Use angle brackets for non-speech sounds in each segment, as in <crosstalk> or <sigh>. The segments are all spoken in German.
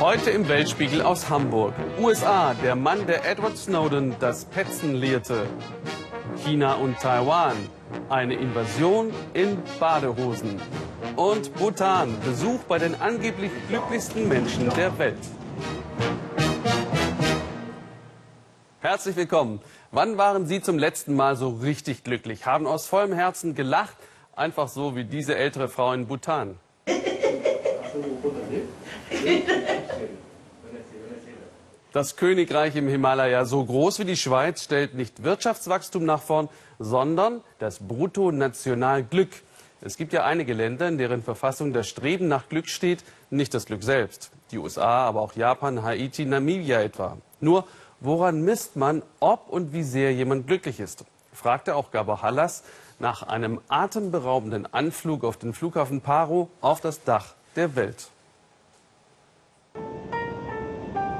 Heute im Weltspiegel aus Hamburg. USA, der Mann, der Edward Snowden das Petzen lehrte. China und Taiwan, eine Invasion in Badehosen. Und Bhutan, Besuch bei den angeblich glücklichsten Menschen der Welt. Herzlich willkommen. Wann waren Sie zum letzten Mal so richtig glücklich? Haben aus vollem Herzen gelacht? Einfach so wie diese ältere Frau in Bhutan. Das Königreich im Himalaya, so groß wie die Schweiz, stellt nicht Wirtschaftswachstum nach vorn, sondern das Bruttonationalglück. Es gibt ja einige Länder, in deren Verfassung das Streben nach Glück steht, nicht das Glück selbst. Die USA, aber auch Japan, Haiti, Namibia etwa. Nur, woran misst man, ob und wie sehr jemand glücklich ist? Fragte auch Gabor Hallas nach einem atemberaubenden Anflug auf den Flughafen Paro auf das Dach der Welt.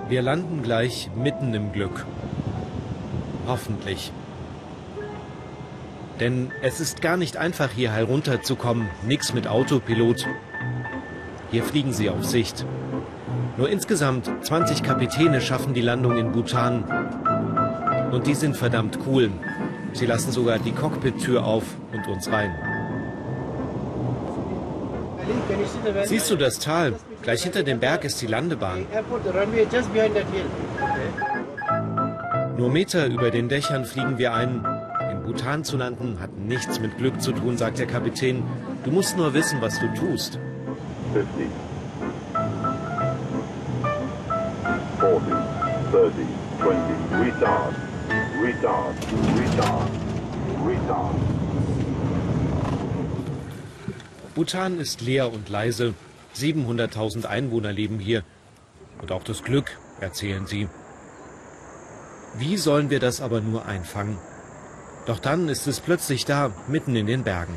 Wir landen gleich mitten im Glück. Hoffentlich. Denn es ist gar nicht einfach, hier herunterzukommen. Nix mit Autopilot. Hier fliegen sie auf Sicht. Nur insgesamt 20 Kapitäne schaffen die Landung in Bhutan. Und die sind verdammt cool. Sie lassen sogar die Cockpit-Tür auf und uns rein. Siehst du das Tal? Gleich hinter dem Berg ist die Landebahn. Nur Meter über den Dächern fliegen wir ein. In Bhutan zu landen hat nichts mit Glück zu tun, sagt der Kapitän. Du musst nur wissen, was du tust. 50, 40, 30, 20, retard, retard, retard, retard. Bhutan ist leer und leise. 700.000 Einwohner leben hier. Und auch das Glück, erzählen sie. Wie sollen wir das aber nur einfangen? Doch dann ist es plötzlich da, mitten in den Bergen.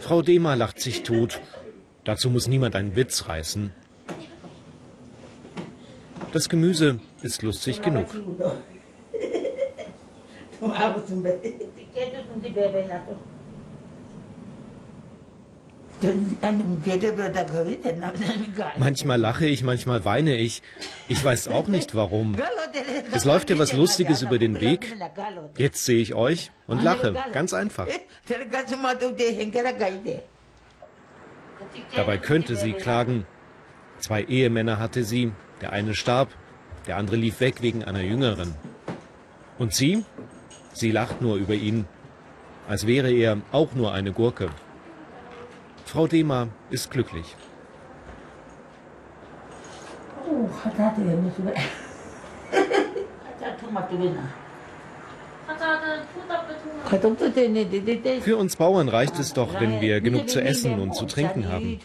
Frau Dehmer lacht sich tot. Dazu muss niemand einen Witz reißen. Das Gemüse ist lustig genug. Manchmal lache ich, manchmal weine ich. Ich weiß auch nicht warum. Es läuft dir was Lustiges über den Weg. Jetzt sehe ich euch und lache. Ganz einfach. Dabei könnte sie klagen. Zwei Ehemänner hatte sie. Der eine starb, der andere lief weg wegen einer jüngeren. Und sie? Sie lacht nur über ihn, als wäre er auch nur eine Gurke. Frau Dehmer ist glücklich. <laughs> Für uns Bauern reicht es doch, wenn wir genug zu essen und zu trinken haben.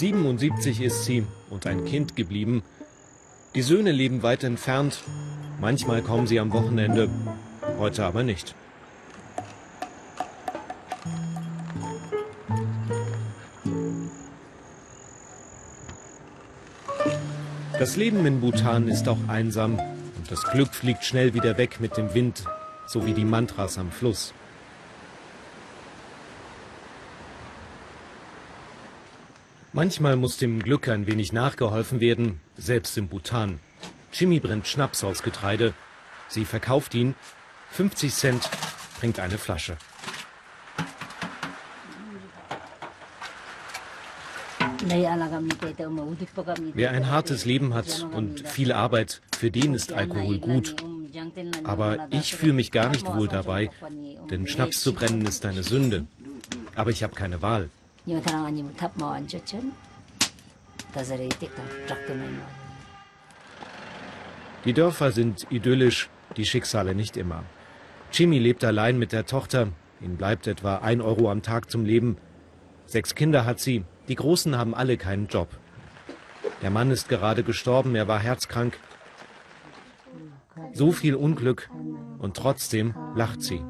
77 ist sie und ein Kind geblieben. Die Söhne leben weit entfernt. Manchmal kommen sie am Wochenende, heute aber nicht. Das Leben in Bhutan ist auch einsam und das Glück fliegt schnell wieder weg mit dem Wind, so wie die Mantras am Fluss. Manchmal muss dem Glück ein wenig nachgeholfen werden, selbst im Bhutan. Jimmy brennt Schnaps aus Getreide. Sie verkauft ihn. 50 Cent bringt eine Flasche. Wer ein hartes Leben hat und viel Arbeit, für den ist Alkohol gut. Aber ich fühle mich gar nicht wohl dabei, denn Schnaps zu brennen ist eine Sünde. Aber ich habe keine Wahl. Die Dörfer sind idyllisch, die Schicksale nicht immer. Jimmy lebt allein mit der Tochter. Ihm bleibt etwa ein Euro am Tag zum Leben. Sechs Kinder hat sie. Die Großen haben alle keinen Job. Der Mann ist gerade gestorben, er war herzkrank. So viel Unglück und trotzdem lacht sie.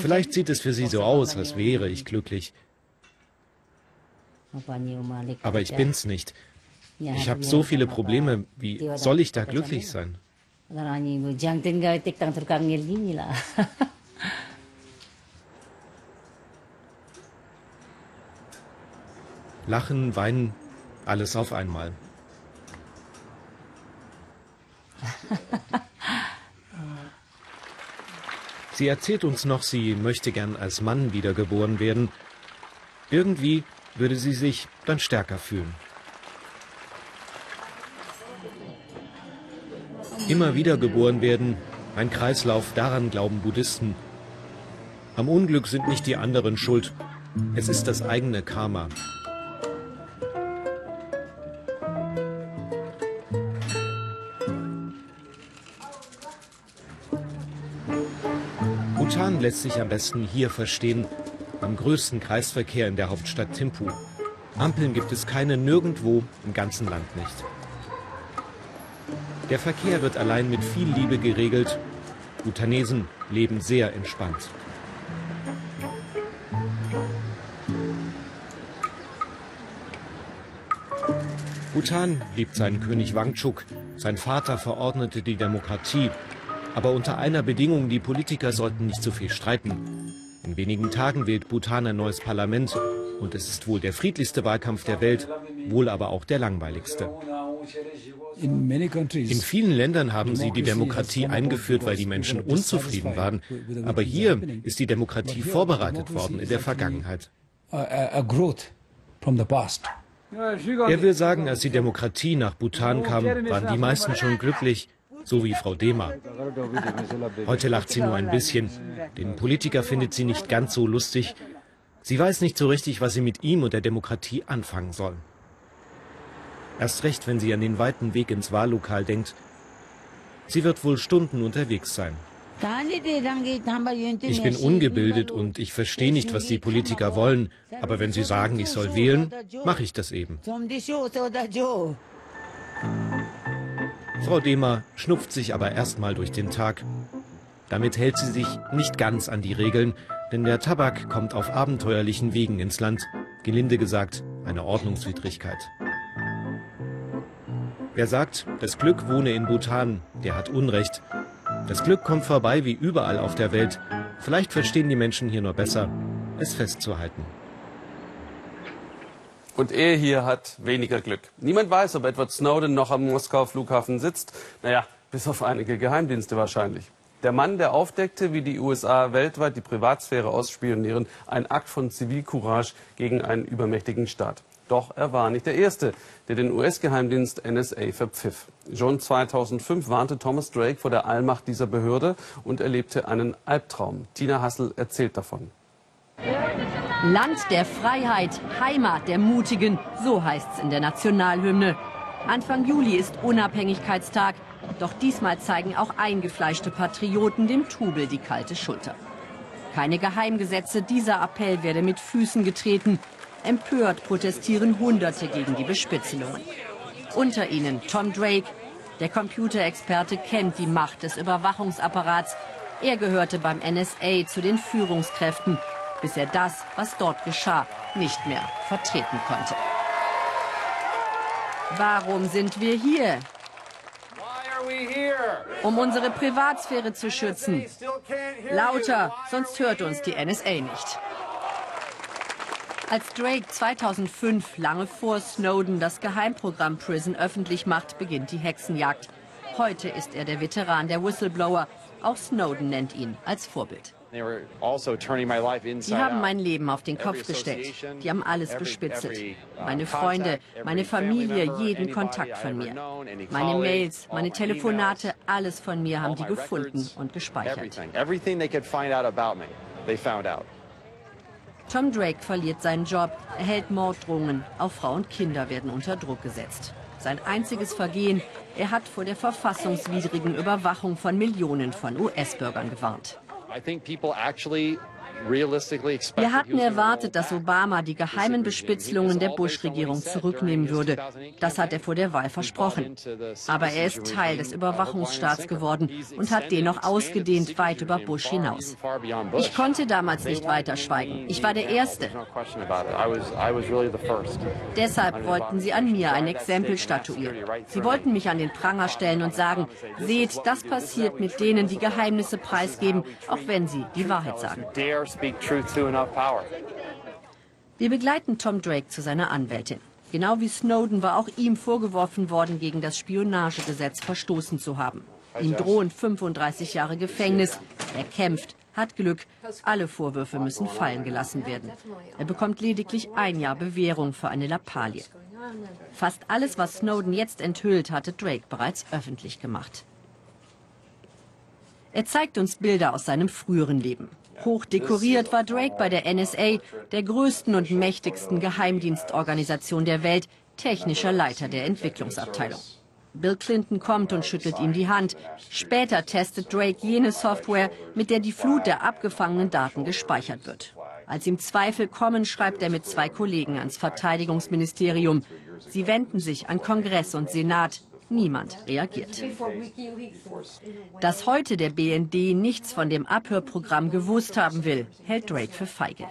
Vielleicht sieht es für Sie so aus, als wäre ich glücklich. Aber ich bin's nicht. Ich habe so viele Probleme. Wie soll ich da glücklich sein? Lachen, weinen, alles auf einmal. <laughs> Sie erzählt uns noch, sie möchte gern als Mann wiedergeboren werden. Irgendwie würde sie sich dann stärker fühlen. Immer wieder geboren werden, ein Kreislauf, daran glauben Buddhisten. Am Unglück sind nicht die anderen schuld, es ist das eigene Karma. Bhutan lässt sich am besten hier verstehen, am größten Kreisverkehr in der Hauptstadt Thimphu. Ampeln gibt es keine nirgendwo im ganzen Land nicht. Der Verkehr wird allein mit viel Liebe geregelt. Bhutanesen leben sehr entspannt. Bhutan liebt seinen König Wangchuk. Sein Vater verordnete die Demokratie. Aber unter einer Bedingung, die Politiker sollten nicht zu viel streiten. In wenigen Tagen wählt Bhutan ein neues Parlament und es ist wohl der friedlichste Wahlkampf der Welt, wohl aber auch der langweiligste. In vielen Ländern haben sie die Demokratie eingeführt, weil die Menschen unzufrieden waren. Aber hier ist die Demokratie vorbereitet worden in der Vergangenheit. Er will sagen, als die Demokratie nach Bhutan kam, waren die meisten schon glücklich so wie Frau Dehmer. Heute lacht sie nur ein bisschen. Den Politiker findet sie nicht ganz so lustig. Sie weiß nicht so richtig, was sie mit ihm und der Demokratie anfangen soll. Erst recht, wenn sie an den weiten Weg ins Wahllokal denkt. Sie wird wohl Stunden unterwegs sein. Ich bin ungebildet und ich verstehe nicht, was die Politiker wollen. Aber wenn sie sagen, ich soll wählen, mache ich das eben. Frau Dehmer schnupft sich aber erstmal durch den Tag. Damit hält sie sich nicht ganz an die Regeln, denn der Tabak kommt auf abenteuerlichen Wegen ins Land. Gelinde gesagt, eine Ordnungswidrigkeit. Wer sagt, das Glück wohne in Bhutan, der hat Unrecht. Das Glück kommt vorbei wie überall auf der Welt. Vielleicht verstehen die Menschen hier nur besser, es festzuhalten. Und er hier hat weniger Glück. Niemand weiß, ob Edward Snowden noch am Moskauer Flughafen sitzt. Naja, bis auf einige Geheimdienste wahrscheinlich. Der Mann, der aufdeckte, wie die USA weltweit die Privatsphäre ausspionieren, ein Akt von Zivilcourage gegen einen übermächtigen Staat. Doch er war nicht der Erste, der den US-Geheimdienst NSA verpfiff. Schon 2005 warnte Thomas Drake vor der Allmacht dieser Behörde und erlebte einen Albtraum. Tina Hassel erzählt davon. Land der Freiheit, Heimat der Mutigen, so heißt's in der Nationalhymne. Anfang Juli ist Unabhängigkeitstag, doch diesmal zeigen auch eingefleischte Patrioten dem Trubel die kalte Schulter. Keine Geheimgesetze, dieser Appell werde mit Füßen getreten. Empört protestieren Hunderte gegen die Bespitzelungen. Unter ihnen Tom Drake. Der Computerexperte kennt die Macht des Überwachungsapparats. Er gehörte beim NSA zu den Führungskräften bis er das, was dort geschah, nicht mehr vertreten konnte. Warum sind wir hier? Um unsere Privatsphäre zu schützen. Lauter, sonst hört uns die NSA nicht. Als Drake 2005, lange vor Snowden, das Geheimprogramm Prison öffentlich macht, beginnt die Hexenjagd. Heute ist er der Veteran der Whistleblower. Auch Snowden nennt ihn als Vorbild. Also die haben mein Leben auf den Kopf gestellt. Die haben alles bespitzelt. Uh, meine Freunde, meine Familie, jeden Kontakt von mir. Meine Mails, meine Telefonate, alles von mir haben die gefunden und gespeichert. Tom Drake verliert seinen Job, erhält Morddrohungen, auch Frau und Kinder werden unter Druck gesetzt. Sein einziges Vergehen, er hat vor der verfassungswidrigen Überwachung von Millionen von US-Bürgern gewarnt. I think people actually Wir hatten erwartet, dass Obama die geheimen Bespitzelungen der Bush-Regierung zurücknehmen würde. Das hat er vor der Wahl versprochen. Aber er ist Teil des Überwachungsstaats geworden und hat den noch ausgedehnt weit über Bush hinaus. Ich konnte damals nicht weiter schweigen. Ich war der Erste. Deshalb wollten sie an mir ein Exempel statuieren. Sie wollten mich an den Pranger stellen und sagen, seht, das passiert mit denen, die Geheimnisse preisgeben, auch wenn sie die Wahrheit sagen. Wir begleiten Tom Drake zu seiner Anwältin. Genau wie Snowden war auch ihm vorgeworfen worden, gegen das Spionagegesetz verstoßen zu haben. Ihm drohen 35 Jahre Gefängnis. Er kämpft, hat Glück. Alle Vorwürfe müssen fallen gelassen werden. Er bekommt lediglich ein Jahr Bewährung für eine Lappalie. Fast alles, was Snowden jetzt enthüllt, hatte Drake bereits öffentlich gemacht. Er zeigt uns Bilder aus seinem früheren Leben. Hoch dekoriert war Drake bei der NSA, der größten und mächtigsten Geheimdienstorganisation der Welt, technischer Leiter der Entwicklungsabteilung. Bill Clinton kommt und schüttelt ihm die Hand. Später testet Drake jene Software, mit der die Flut der abgefangenen Daten gespeichert wird. Als ihm Zweifel kommen, schreibt er mit zwei Kollegen ans Verteidigungsministerium. Sie wenden sich an Kongress und Senat. Niemand reagiert. Dass heute der BND nichts von dem Abhörprogramm gewusst haben will, hält Drake für feige.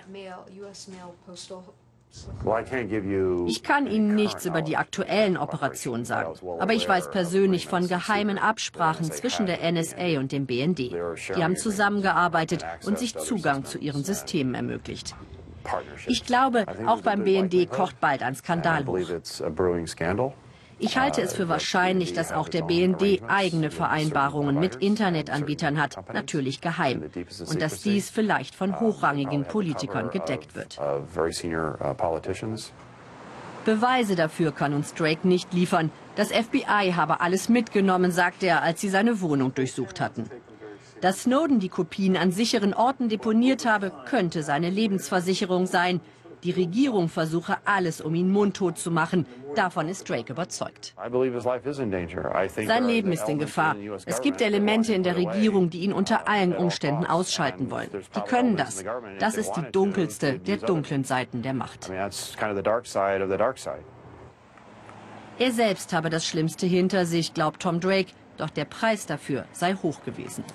Ich kann Ihnen nichts über die aktuellen Operationen sagen, aber ich weiß persönlich von geheimen Absprachen zwischen der NSA und dem BND. Die haben zusammengearbeitet und sich Zugang zu ihren Systemen ermöglicht. Ich glaube, auch beim BND kocht bald ein Skandal hoch. Ich halte es für wahrscheinlich, dass auch der BND eigene Vereinbarungen mit Internetanbietern hat, natürlich geheim, und dass dies vielleicht von hochrangigen Politikern gedeckt wird. Beweise dafür kann uns Drake nicht liefern. Das FBI habe alles mitgenommen, sagte er, als sie seine Wohnung durchsucht hatten. Dass Snowden die Kopien an sicheren Orten deponiert habe, könnte seine Lebensversicherung sein. Die Regierung versuche alles, um ihn mundtot zu machen. Davon ist Drake überzeugt. Sein Leben ist in Gefahr. Es gibt Elemente in der Regierung, die ihn unter allen Umständen ausschalten wollen. Die können das. Das ist die dunkelste der dunklen Seiten der Macht. Er selbst habe das Schlimmste hinter sich, glaubt Tom Drake. Doch der Preis dafür sei hoch gewesen.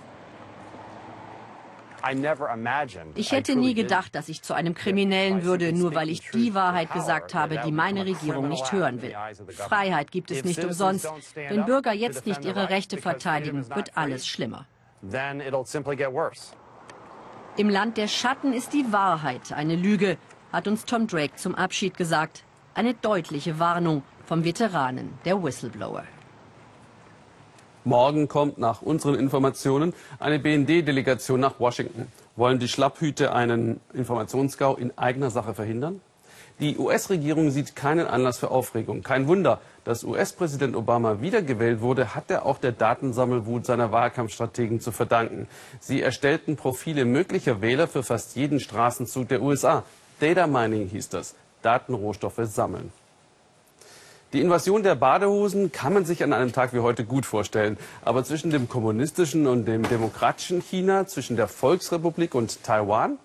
Ich hätte nie gedacht, dass ich zu einem Kriminellen würde, nur weil ich die Wahrheit gesagt habe, die meine Regierung nicht hören will. Freiheit gibt es nicht umsonst. Wenn Bürger jetzt nicht ihre Rechte verteidigen, wird alles schlimmer. Im Land der Schatten ist die Wahrheit eine Lüge, hat uns Tom Drake zum Abschied gesagt. Eine deutliche Warnung vom Veteranen der Whistleblower. Morgen kommt nach unseren Informationen eine BND-Delegation nach Washington. Wollen die Schlapphüte einen Informationsgau in eigener Sache verhindern? Die US-Regierung sieht keinen Anlass für Aufregung. Kein Wunder, dass US-Präsident Obama wiedergewählt wurde, hat er auch der Datensammelwut seiner Wahlkampfstrategen zu verdanken. Sie erstellten Profile möglicher Wähler für fast jeden Straßenzug der USA. Data Mining hieß das. Datenrohstoffe sammeln. Die Invasion der Badehosen kann man sich an einem Tag wie heute gut vorstellen. Aber zwischen dem kommunistischen und dem demokratischen China, zwischen der Volksrepublik und Taiwan,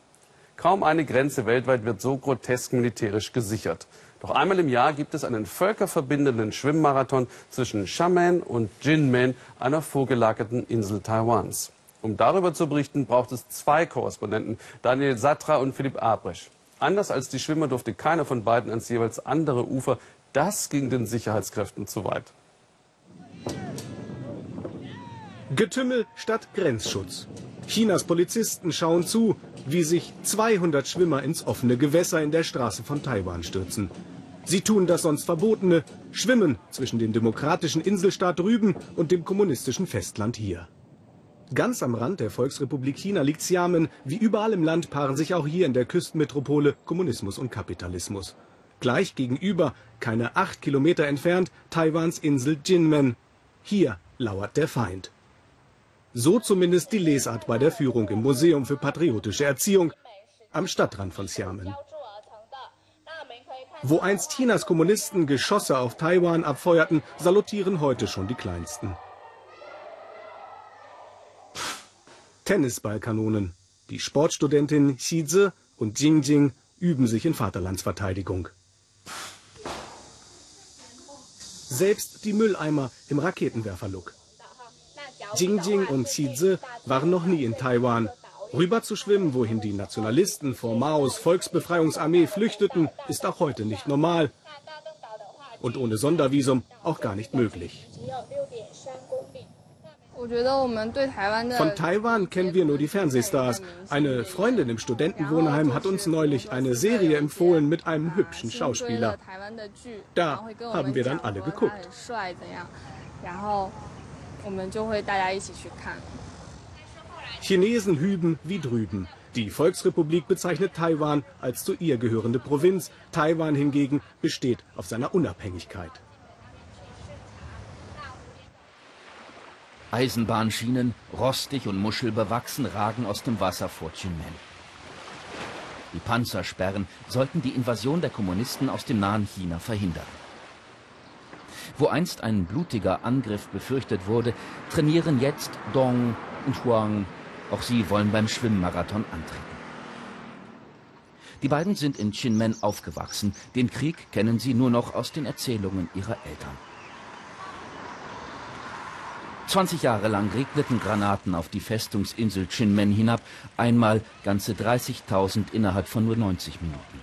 kaum eine Grenze weltweit wird so grotesk militärisch gesichert. Doch einmal im Jahr gibt es einen völkerverbindenden Schwimmmarathon zwischen Xiamen und Jinmen, einer vorgelagerten Insel Taiwans. Um darüber zu berichten, braucht es zwei Korrespondenten, Daniel Satra und Philipp Abresch. Anders als die Schwimmer durfte keiner von beiden ans jeweils andere Ufer das ging den Sicherheitskräften zu weit. Getümmel statt Grenzschutz. Chinas Polizisten schauen zu, wie sich 200 Schwimmer ins offene Gewässer in der Straße von Taiwan stürzen. Sie tun das sonst Verbotene, schwimmen zwischen dem demokratischen Inselstaat drüben und dem kommunistischen Festland hier. Ganz am Rand der Volksrepublik China liegt Xiamen. Wie überall im Land paaren sich auch hier in der Küstenmetropole Kommunismus und Kapitalismus. Gleich gegenüber, keine acht Kilometer entfernt, Taiwans Insel Jinmen. Hier lauert der Feind. So zumindest die Lesart bei der Führung im Museum für patriotische Erziehung am Stadtrand von Xiamen. Wo einst Chinas Kommunisten Geschosse auf Taiwan abfeuerten, salutieren heute schon die Kleinsten. Tennisballkanonen. Die Sportstudentin Xize und Jingjing üben sich in Vaterlandsverteidigung. Selbst die Mülleimer im Raketenwerferlook. Jingjing und Xize waren noch nie in Taiwan. Rüber zu schwimmen, wohin die Nationalisten vor Maos Volksbefreiungsarmee flüchteten, ist auch heute nicht normal. Und ohne Sondervisum auch gar nicht möglich. Von Taiwan kennen wir nur die Fernsehstars. Eine Freundin im Studentenwohnheim hat uns neulich eine Serie empfohlen mit einem hübschen Schauspieler. Da haben wir dann alle geguckt. Chinesen hüben wie drüben. Die Volksrepublik bezeichnet Taiwan als zu ihr gehörende Provinz. Taiwan hingegen besteht auf seiner Unabhängigkeit. Eisenbahnschienen, rostig und muschelbewachsen, ragen aus dem Wasser vor Chinmen. Die Panzersperren sollten die Invasion der Kommunisten aus dem nahen China verhindern. Wo einst ein blutiger Angriff befürchtet wurde, trainieren jetzt Dong und Huang. Auch sie wollen beim Schwimmmarathon antreten. Die beiden sind in Chinmen aufgewachsen. Den Krieg kennen sie nur noch aus den Erzählungen ihrer Eltern. 20 Jahre lang regneten Granaten auf die Festungsinsel Chinmen hinab, einmal ganze 30.000 innerhalb von nur 90 Minuten.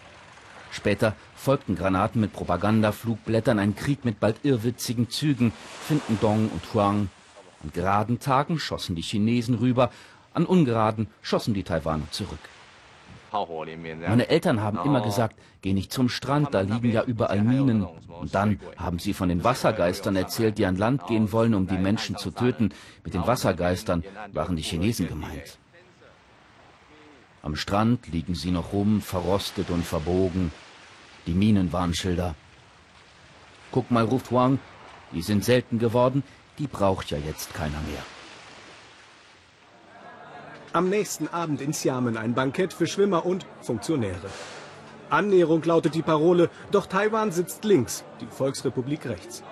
Später folgten Granaten mit Propagandaflugblättern, ein Krieg mit bald irrwitzigen Zügen, finden Dong und Huang. An geraden Tagen schossen die Chinesen rüber, an ungeraden schossen die Taiwaner zurück. Meine Eltern haben immer gesagt, geh nicht zum Strand, da liegen ja überall Minen. Und dann haben sie von den Wassergeistern erzählt, die an Land gehen wollen, um die Menschen zu töten. Mit den Wassergeistern waren die Chinesen gemeint. Am Strand liegen sie noch rum, verrostet und verbogen. Die Minenwarnschilder. Guck mal, ruft Huang, die sind selten geworden, die braucht ja jetzt keiner mehr. Am nächsten Abend in Xiamen ein Bankett für Schwimmer und Funktionäre. Annäherung lautet die Parole, doch Taiwan sitzt links, die Volksrepublik rechts.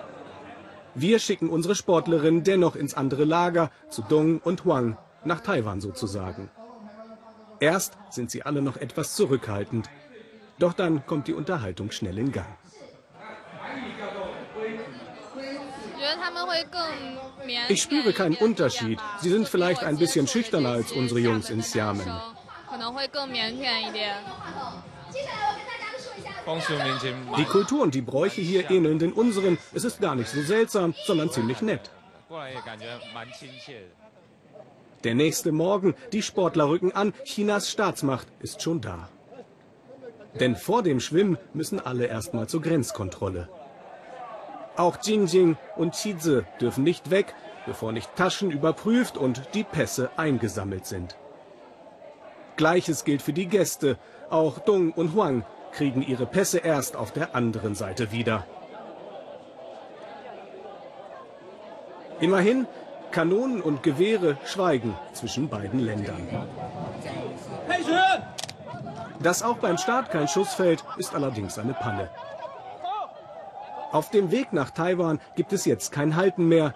Wir schicken unsere Sportlerinnen dennoch ins andere Lager, zu Dong und Huang, nach Taiwan sozusagen. Erst sind sie alle noch etwas zurückhaltend. Doch dann kommt die Unterhaltung schnell in Gang. Ich spüre keinen Unterschied. Sie sind vielleicht ein bisschen schüchterner als unsere Jungs in Xiamen. Die Kultur und die Bräuche hier ähneln den unseren. Es ist gar nicht so seltsam, sondern ziemlich nett. Der nächste Morgen, die Sportler rücken an, Chinas Staatsmacht ist schon da. Denn vor dem Schwimmen müssen alle erstmal zur Grenzkontrolle. Auch Jingjing und Qize dürfen nicht weg, bevor nicht Taschen überprüft und die Pässe eingesammelt sind. Gleiches gilt für die Gäste. Auch Dong und Huang kriegen ihre Pässe erst auf der anderen Seite wieder. Immerhin, Kanonen und Gewehre schweigen zwischen beiden Ländern. Dass auch beim Start kein Schuss fällt, ist allerdings eine Panne. Auf dem Weg nach Taiwan gibt es jetzt kein Halten mehr.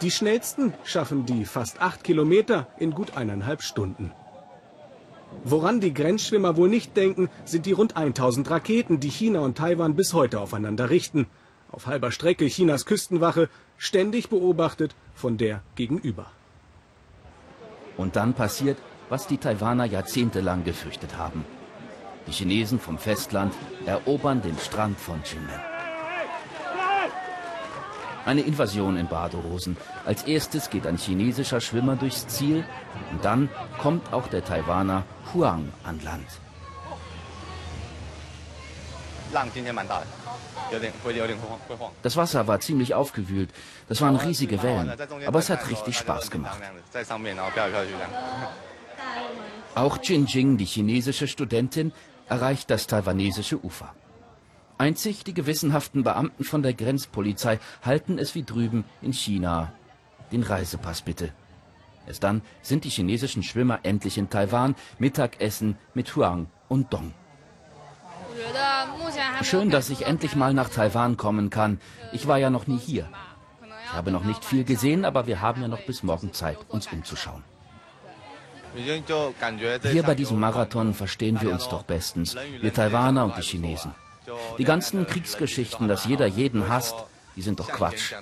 Die schnellsten schaffen die fast acht Kilometer in gut eineinhalb Stunden. Woran die Grenzschwimmer wohl nicht denken, sind die rund 1000 Raketen, die China und Taiwan bis heute aufeinander richten. Auf halber Strecke Chinas Küstenwache, ständig beobachtet von der gegenüber. Und dann passiert, was die Taiwaner jahrzehntelang gefürchtet haben. Die Chinesen vom Festland erobern den Strand von Chinmen. Eine Invasion in Badehosen. Als erstes geht ein chinesischer Schwimmer durchs Ziel und dann kommt auch der Taiwaner Huang an Land. Das Wasser war ziemlich aufgewühlt. Das waren riesige Wellen. Aber es hat richtig Spaß gemacht. Auch Jinjing, die chinesische Studentin, erreicht das taiwanesische Ufer. Einzig die gewissenhaften Beamten von der Grenzpolizei halten es wie drüben in China. Den Reisepass bitte. Erst dann sind die chinesischen Schwimmer endlich in Taiwan, Mittagessen mit Huang und Dong. Schön, dass ich endlich mal nach Taiwan kommen kann. Ich war ja noch nie hier. Ich habe noch nicht viel gesehen, aber wir haben ja noch bis morgen Zeit, uns umzuschauen. Hier bei diesem Marathon verstehen wir uns doch bestens, wir Taiwaner und die Chinesen. Die ganzen Kriegsgeschichten, dass jeder jeden hasst, die sind doch Quatsch.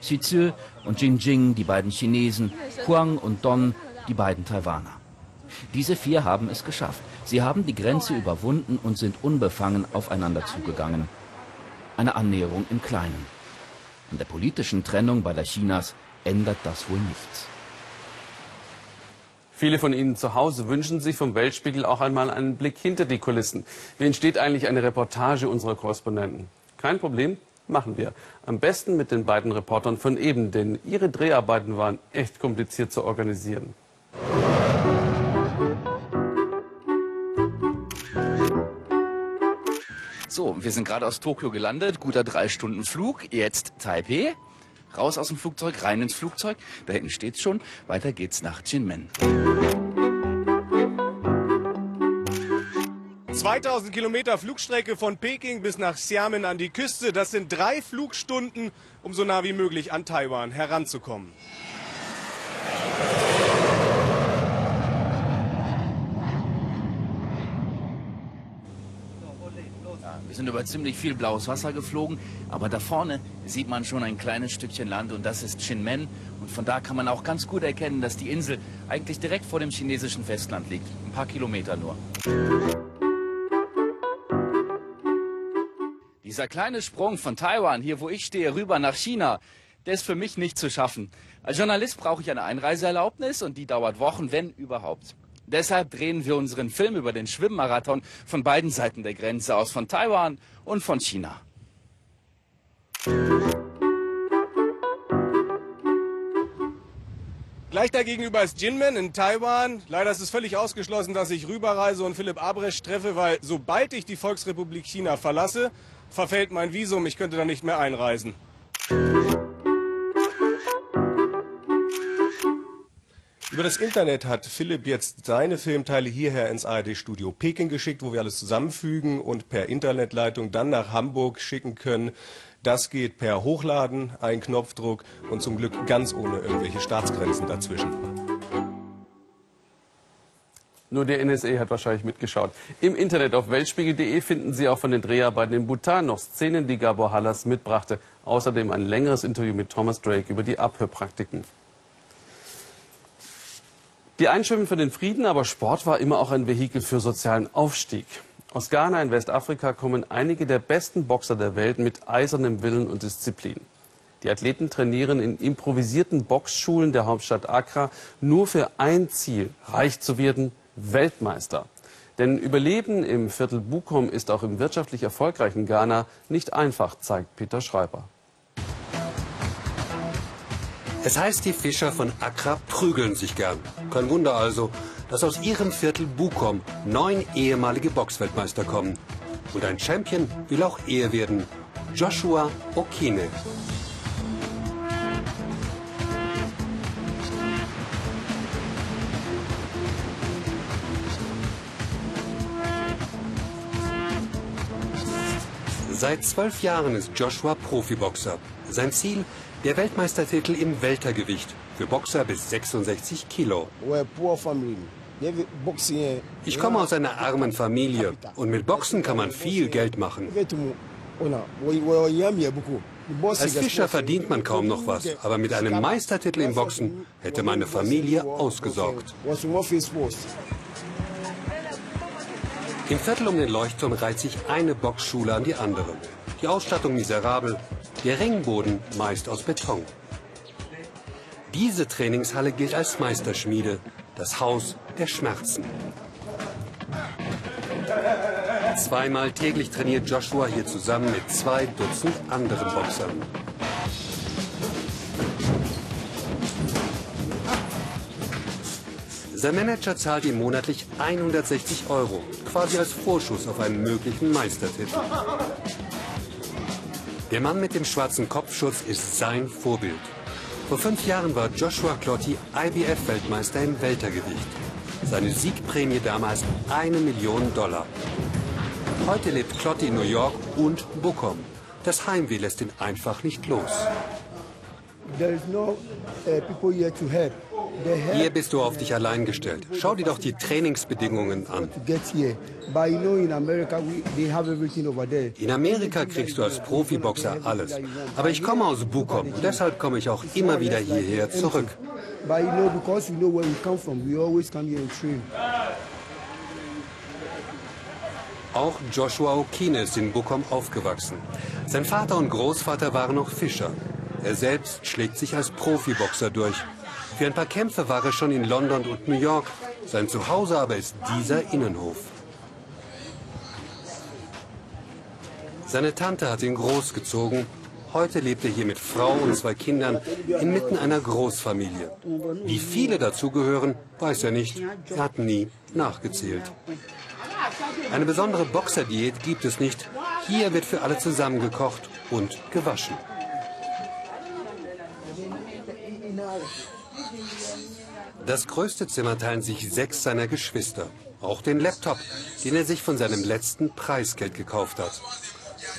Xi Zhi und Jing Jing, die beiden Chinesen, Huang und Don, die beiden Taiwaner. Diese vier haben es geschafft. Sie haben die Grenze überwunden und sind unbefangen aufeinander zugegangen. Eine Annäherung im Kleinen. An der politischen Trennung beider Chinas ändert das wohl nichts. Viele von Ihnen zu Hause wünschen sich vom Weltspiegel auch einmal einen Blick hinter die Kulissen. Wie entsteht eigentlich eine Reportage unserer Korrespondenten? Kein Problem, machen wir. Am besten mit den beiden Reportern von eben, denn ihre Dreharbeiten waren echt kompliziert zu organisieren. So, wir sind gerade aus Tokio gelandet, guter drei Stunden Flug, jetzt Taipei. Raus aus dem Flugzeug, rein ins Flugzeug. Da hinten steht's schon. Weiter geht's nach Jinmen. 2000 Kilometer Flugstrecke von Peking bis nach Xiamen an die Küste. Das sind drei Flugstunden, um so nah wie möglich an Taiwan heranzukommen. Sind über ziemlich viel blaues Wasser geflogen, aber da vorne sieht man schon ein kleines Stückchen Land und das ist Chinmen. Und von da kann man auch ganz gut erkennen, dass die Insel eigentlich direkt vor dem chinesischen Festland liegt. Ein paar Kilometer nur. Dieser kleine Sprung von Taiwan, hier wo ich stehe, rüber nach China, der ist für mich nicht zu schaffen. Als Journalist brauche ich eine Einreiseerlaubnis und die dauert Wochen, wenn überhaupt. Deshalb drehen wir unseren Film über den Schwimmmarathon von beiden Seiten der Grenze aus, von Taiwan und von China. Gleich dagegenüber ist Jinmen in Taiwan. Leider ist es völlig ausgeschlossen, dass ich rüberreise und Philipp Abresch treffe, weil sobald ich die Volksrepublik China verlasse, verfällt mein Visum. Ich könnte dann nicht mehr einreisen. Über das Internet hat Philipp jetzt seine Filmteile hierher ins ARD-Studio Peking geschickt, wo wir alles zusammenfügen und per Internetleitung dann nach Hamburg schicken können. Das geht per Hochladen, ein Knopfdruck und zum Glück ganz ohne irgendwelche Staatsgrenzen dazwischen. Nur der NSA hat wahrscheinlich mitgeschaut. Im Internet auf weltspiegel.de finden Sie auch von den Dreharbeiten in Bhutan noch Szenen, die Gabor Hallas mitbrachte. Außerdem ein längeres Interview mit Thomas Drake über die Abhörpraktiken. Die Einschwimmen für den Frieden, aber Sport war immer auch ein Vehikel für sozialen Aufstieg. Aus Ghana in Westafrika kommen einige der besten Boxer der Welt mit eisernem Willen und Disziplin. Die Athleten trainieren in improvisierten Boxschulen der Hauptstadt Accra nur für ein Ziel, reich zu werden, Weltmeister. Denn Überleben im Viertel Bukom ist auch im wirtschaftlich erfolgreichen Ghana nicht einfach, zeigt Peter Schreiber. Es heißt, die Fischer von Accra prügeln sich gern. Kein Wunder also, dass aus ihrem Viertel Bukom neun ehemalige Boxweltmeister kommen. Und ein Champion will auch er werden. Joshua Okine. Seit zwölf Jahren ist Joshua Profiboxer. Sein Ziel, der Weltmeistertitel im Weltergewicht. Für Boxer bis 66 Kilo. Ich komme aus einer armen Familie. Und mit Boxen kann man viel Geld machen. Als Fischer verdient man kaum noch was, aber mit einem Meistertitel im Boxen hätte meine Familie ausgesorgt. Im Viertel um den Leuchtturm reiht sich eine Boxschule an die andere. Die Ausstattung miserabel, der Ringboden meist aus Beton. Diese Trainingshalle gilt als Meisterschmiede, das Haus der Schmerzen. Zweimal täglich trainiert Joshua hier zusammen mit zwei Dutzend anderen Boxern. Sein Manager zahlt ihm monatlich 160 Euro, quasi als Vorschuss auf einen möglichen Meistertitel. Der Mann mit dem schwarzen Kopfschutz ist sein Vorbild. Vor fünf Jahren war Joshua Clotti IBF-Weltmeister im Weltergewicht. Seine Siegprämie damals eine Million Dollar. Heute lebt Clotti in New York und Bukom. Das Heimweh lässt ihn einfach nicht los. Hier bist du auf dich allein gestellt. Schau dir doch die Trainingsbedingungen an. In Amerika kriegst du als Profiboxer alles. Aber ich komme aus Bukom und deshalb komme ich auch immer wieder hierher zurück. Auch Joshua Okine ist in Bukom aufgewachsen. Sein Vater und Großvater waren noch Fischer. Er selbst schlägt sich als Profiboxer durch. Für ein paar Kämpfe war er schon in London und New York. Sein Zuhause aber ist dieser Innenhof. Seine Tante hat ihn großgezogen. Heute lebt er hier mit Frau und zwei Kindern inmitten einer Großfamilie. Wie viele dazugehören, weiß er nicht. Er hat nie nachgezählt. Eine besondere Boxerdiät gibt es nicht. Hier wird für alle zusammengekocht und gewaschen. Das größte Zimmer teilen sich sechs seiner Geschwister. Auch den Laptop, den er sich von seinem letzten Preisgeld gekauft hat.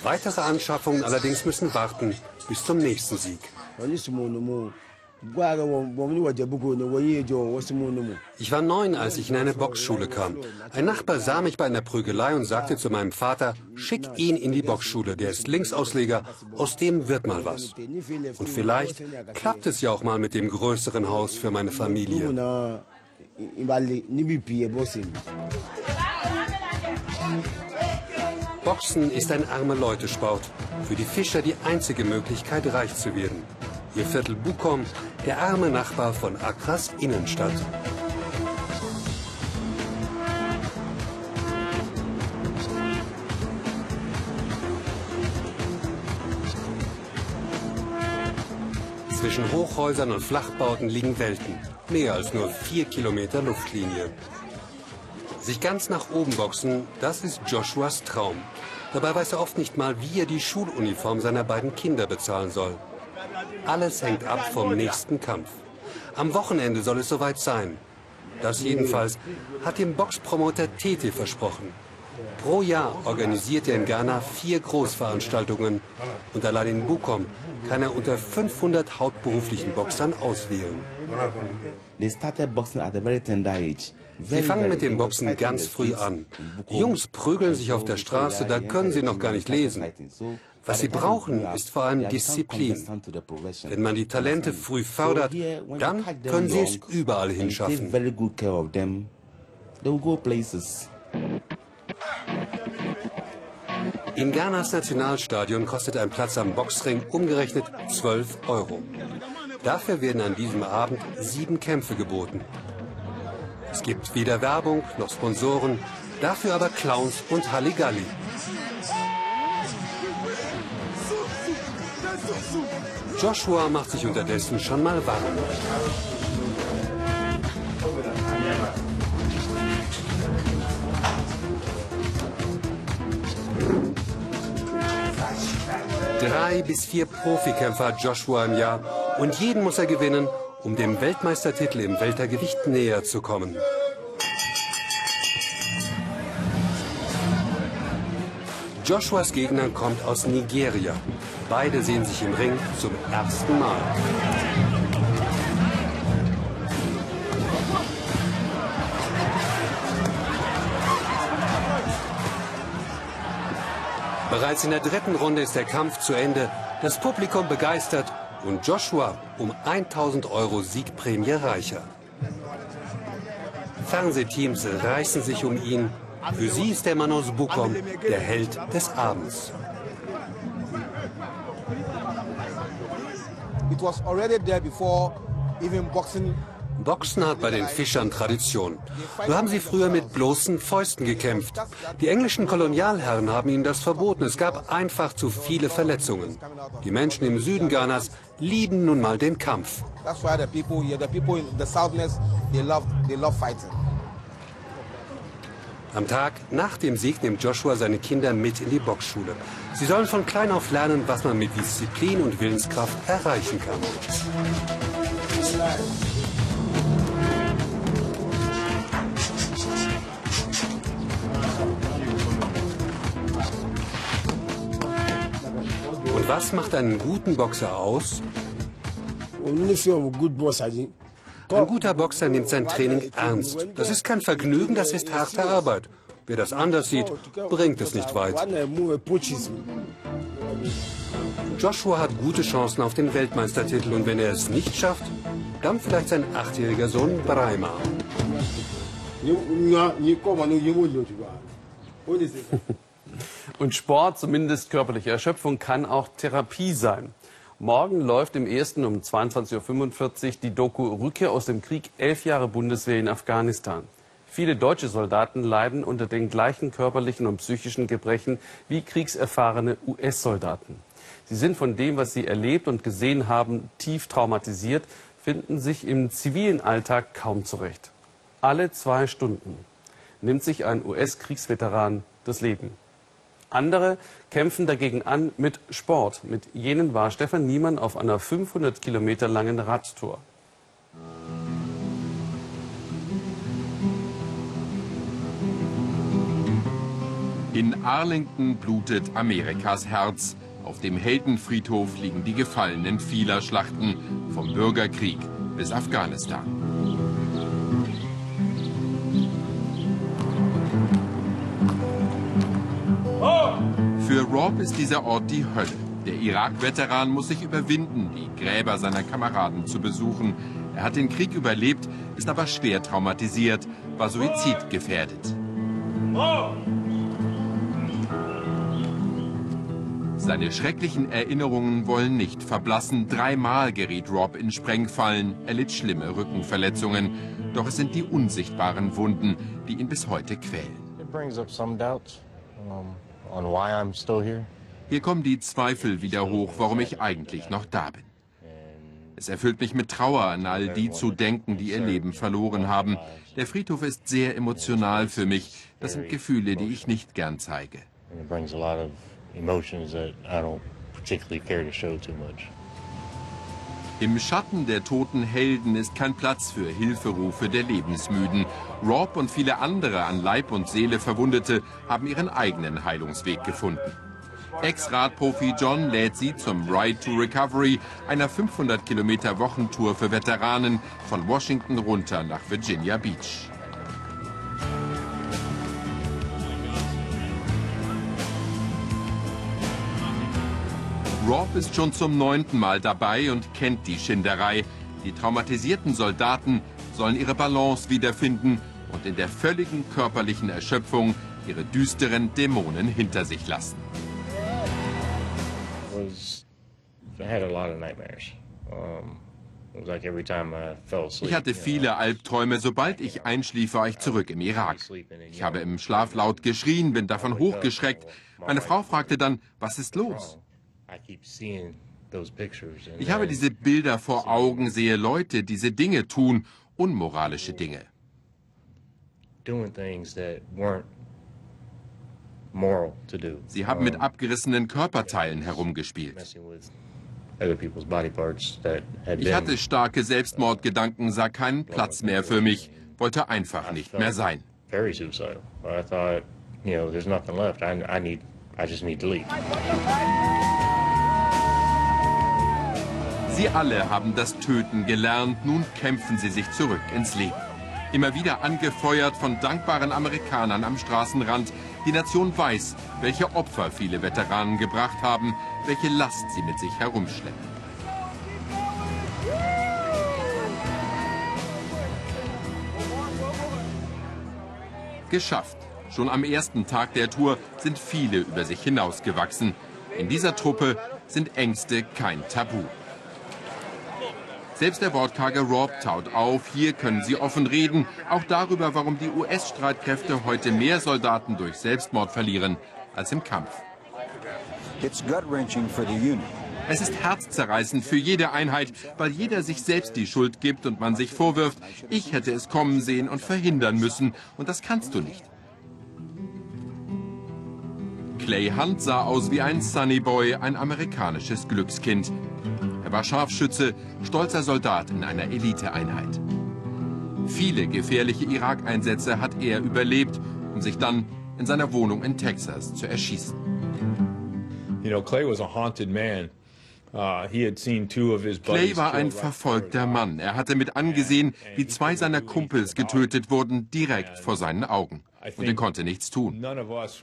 Weitere Anschaffungen allerdings müssen warten bis zum nächsten Sieg. Ich war neun, als ich in eine Boxschule kam. Ein Nachbar sah mich bei einer Prügelei und sagte zu meinem Vater, schick ihn in die Boxschule, der ist Linksausleger, aus dem wird mal was. Und vielleicht klappt es ja auch mal mit dem größeren Haus für meine Familie. Boxen ist ein arme Leute-Sport. Für die Fischer die einzige Möglichkeit, reich zu werden. Ihr Viertel Bukom, der arme Nachbar von Accras Innenstadt. Zwischen Hochhäusern und Flachbauten liegen Welten. Mehr als nur vier Kilometer Luftlinie. Sich ganz nach oben boxen, das ist Joshuas Traum. Dabei weiß er oft nicht mal, wie er die Schuluniform seiner beiden Kinder bezahlen soll. Alles hängt ab vom nächsten Kampf. Am Wochenende soll es soweit sein. Das jedenfalls hat dem Boxpromoter Tete versprochen. Pro Jahr organisiert er in Ghana vier Großveranstaltungen und allein in Bukom kann er unter 500 hauptberuflichen Boxern auswählen. Sie fangen mit dem Boxen ganz früh an. Die Jungs prügeln sich auf der Straße, da können sie noch gar nicht lesen. Was sie brauchen, ist vor allem Disziplin. Wenn man die Talente früh fördert, dann können sie es überall hinschaffen. In Ghanas Nationalstadion kostet ein Platz am Boxring umgerechnet 12 Euro. Dafür werden an diesem Abend sieben Kämpfe geboten. Es gibt weder Werbung noch Sponsoren, dafür aber Clowns und Halligalli. Joshua macht sich unterdessen schon mal warm. Drei bis vier Profikämpfer hat Joshua im Jahr und jeden muss er gewinnen, um dem Weltmeistertitel im Weltergewicht näher zu kommen. Joshuas Gegner kommt aus Nigeria. Beide sehen sich im Ring zum ersten Mal. Bereits in der dritten Runde ist der Kampf zu Ende. Das Publikum begeistert und Joshua um 1000 Euro Siegprämie reicher. Fernsehteams reißen sich um ihn. Für sie ist der Mann aus Bukom der Held des Abends. Boxen hat bei den Fischern Tradition. So haben sie früher mit bloßen Fäusten gekämpft. Die englischen Kolonialherren haben ihnen das verboten. Es gab einfach zu viele Verletzungen. Die Menschen im Süden Ghanas lieben nun mal den Kampf. Am Tag nach dem Sieg nimmt Joshua seine Kinder mit in die Boxschule. Sie sollen von klein auf lernen, was man mit Disziplin und Willenskraft erreichen kann. Und was macht einen guten Boxer aus? Ein guter Boxer nimmt sein Training ernst. Das ist kein Vergnügen, das ist harte Arbeit. Wer das anders sieht, bringt es nicht weit. Joshua hat gute Chancen auf den Weltmeistertitel und wenn er es nicht schafft, dann vielleicht sein achtjähriger Sohn Breima. Und Sport, zumindest körperliche Erschöpfung, kann auch Therapie sein. Morgen läuft im ersten um 22.45 Uhr die Doku Rückkehr aus dem Krieg, elf Jahre Bundeswehr in Afghanistan. Viele deutsche Soldaten leiden unter den gleichen körperlichen und psychischen Gebrechen wie kriegserfahrene US-Soldaten. Sie sind von dem, was sie erlebt und gesehen haben, tief traumatisiert, finden sich im zivilen Alltag kaum zurecht. Alle zwei Stunden nimmt sich ein US-Kriegsveteran das Leben. Andere kämpfen dagegen an mit Sport. Mit jenen war Stefan Niemann auf einer 500 Kilometer langen Radtour. In Arlington blutet Amerikas Herz. Auf dem Heldenfriedhof liegen die Gefallenen vieler Schlachten, vom Bürgerkrieg bis Afghanistan. Rob ist dieser Ort die Hölle. Der Irak-Veteran muss sich überwinden, die Gräber seiner Kameraden zu besuchen. Er hat den Krieg überlebt, ist aber schwer traumatisiert, war suizidgefährdet. Seine schrecklichen Erinnerungen wollen nicht verblassen. Dreimal geriet Rob in Sprengfallen, er litt schlimme Rückenverletzungen. Doch es sind die unsichtbaren Wunden, die ihn bis heute quälen. Hier kommen die Zweifel wieder hoch, warum ich eigentlich noch da bin. Es erfüllt mich mit Trauer, an all die zu denken, die ihr Leben verloren haben. Der Friedhof ist sehr emotional für mich. Das sind Gefühle, die ich nicht gern zeige. Im Schatten der toten Helden ist kein Platz für Hilferufe der Lebensmüden. Rob und viele andere an Leib und Seele Verwundete haben ihren eigenen Heilungsweg gefunden. Ex-Radprofi John lädt sie zum Ride to Recovery, einer 500 Kilometer Wochentour für Veteranen von Washington runter nach Virginia Beach. Rob ist schon zum neunten Mal dabei und kennt die Schinderei. Die traumatisierten Soldaten sollen ihre Balance wiederfinden und in der völligen körperlichen Erschöpfung ihre düsteren Dämonen hinter sich lassen. Ich hatte viele Albträume. Sobald ich einschlief, war ich zurück im Irak. Ich habe im Schlaf laut geschrien, bin davon hochgeschreckt. Meine Frau fragte dann, was ist los? Ich habe diese Bilder vor Augen, sehe Leute diese Dinge tun, unmoralische Dinge. Sie haben mit abgerissenen Körperteilen herumgespielt. Ich hatte starke Selbstmordgedanken, sah keinen Platz mehr für mich, wollte einfach nicht mehr sein. Sie alle haben das Töten gelernt, nun kämpfen sie sich zurück ins Leben. Immer wieder angefeuert von dankbaren Amerikanern am Straßenrand. Die Nation weiß, welche Opfer viele Veteranen gebracht haben, welche Last sie mit sich herumschleppen. Geschafft. Schon am ersten Tag der Tour sind viele über sich hinausgewachsen. In dieser Truppe sind Ängste kein Tabu. Selbst der wortkarge Rob taut auf. Hier können sie offen reden. Auch darüber, warum die US-Streitkräfte heute mehr Soldaten durch Selbstmord verlieren als im Kampf. Es ist herzzerreißend für jede Einheit, weil jeder sich selbst die Schuld gibt und man sich vorwirft, ich hätte es kommen sehen und verhindern müssen. Und das kannst du nicht. Clay Hunt sah aus wie ein Sunny Boy, ein amerikanisches Glückskind. Er war Scharfschütze, stolzer Soldat in einer Eliteeinheit. Viele gefährliche Irak-Einsätze hat er überlebt, um sich dann in seiner Wohnung in Texas zu erschießen. Uh, Clay war ein verfolgter Mann. Er hatte mit angesehen, wie zwei seiner Kumpels getötet wurden, direkt vor seinen Augen. Und er konnte nichts tun. Ich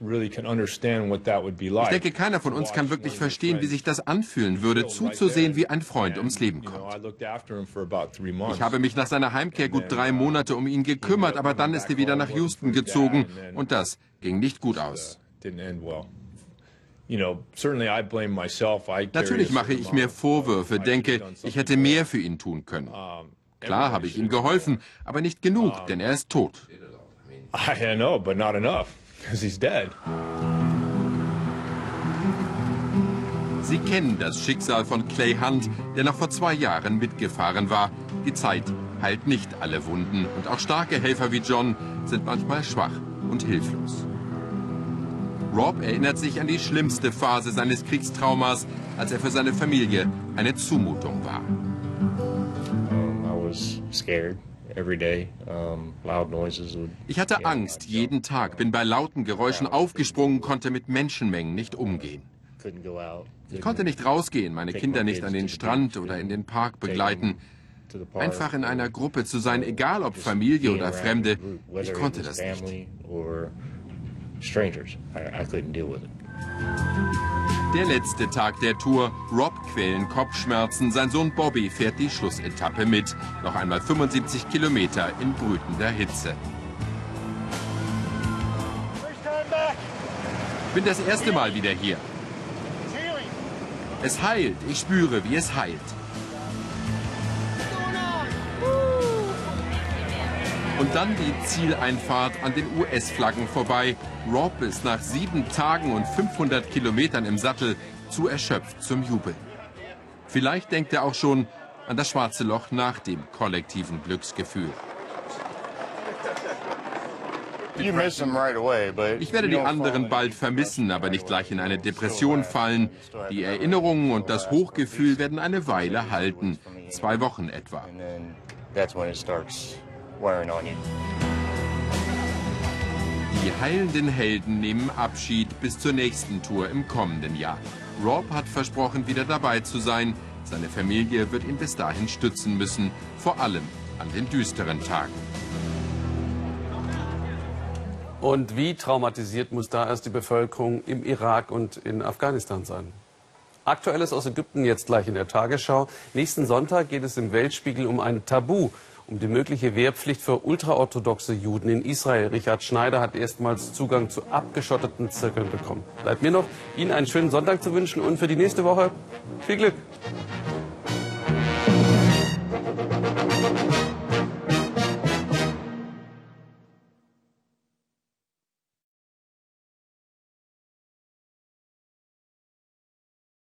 denke, keiner von uns kann wirklich verstehen, wie sich das anfühlen würde, zuzusehen, wie ein Freund ums Leben kommt. Ich habe mich nach seiner Heimkehr gut drei Monate um ihn gekümmert, aber dann ist er wieder nach Houston gezogen und das ging nicht gut aus. Natürlich mache ich mir Vorwürfe, denke, ich hätte mehr für ihn tun können. Klar habe ich ihm geholfen, aber nicht genug, denn er ist tot. I know, but not enough, <laughs> because he's dead. Sie kennen das Schicksal von Clay Hunt, der noch vor zwei Jahren mitgefahren war. Die Zeit heilt nicht alle Wunden und auch starke Helfer wie John sind manchmal schwach und hilflos. Rob erinnert sich an die schlimmste Phase seines Kriegstraumas, als er für seine Familie eine Zumutung war. Ich hatte Angst jeden Tag, bin bei lauten Geräuschen aufgesprungen, konnte mit Menschenmengen nicht umgehen. Ich konnte nicht rausgehen, meine Kinder nicht an den Strand oder in den Park begleiten. Einfach in einer Gruppe zu sein, egal ob Familie oder Fremde, ich konnte das nicht Der letzte Tag der Tour. Rob quälen Kopfschmerzen. Sein Sohn Bobby fährt die Schlussetappe mit. Noch einmal 75 Kilometer in brütender Hitze. Bin das erste Mal wieder hier. Es heilt. Ich spüre, wie es heilt. Und dann die Zieleinfahrt an den US-Flaggen vorbei. Rob ist nach sieben Tagen und 500 Kilometern im Sattel zu erschöpft zum Jubel. Vielleicht denkt er auch schon an das schwarze Loch nach dem kollektiven Glücksgefühl. Ich werde die anderen bald vermissen, aber nicht gleich in eine Depression fallen. Die Erinnerungen und das Hochgefühl werden eine Weile halten, zwei Wochen etwa wearing on you. Die heilenden Helden nehmen Abschied bis zur nächsten Tour im kommenden Jahr. Rob hat versprochen, wieder dabei zu sein. Seine Familie wird ihn bis dahin stützen müssen, vor allem an den düsteren Tagen. Und wie traumatisiert muss da erst die Bevölkerung im Irak und in Afghanistan sein? Aktuelles aus Ägypten jetzt gleich in der Tagesschau. Nächsten Sonntag geht es im Weltspiegel um ein Tabu um die mögliche Wehrpflicht für ultraorthodoxe Juden in Israel. Richard Schneider hat erstmals Zugang zu abgeschotteten Zirkeln bekommen. Bleibt mir noch, Ihnen einen schönen Sonntag zu wünschen und für die nächste Woche viel Glück.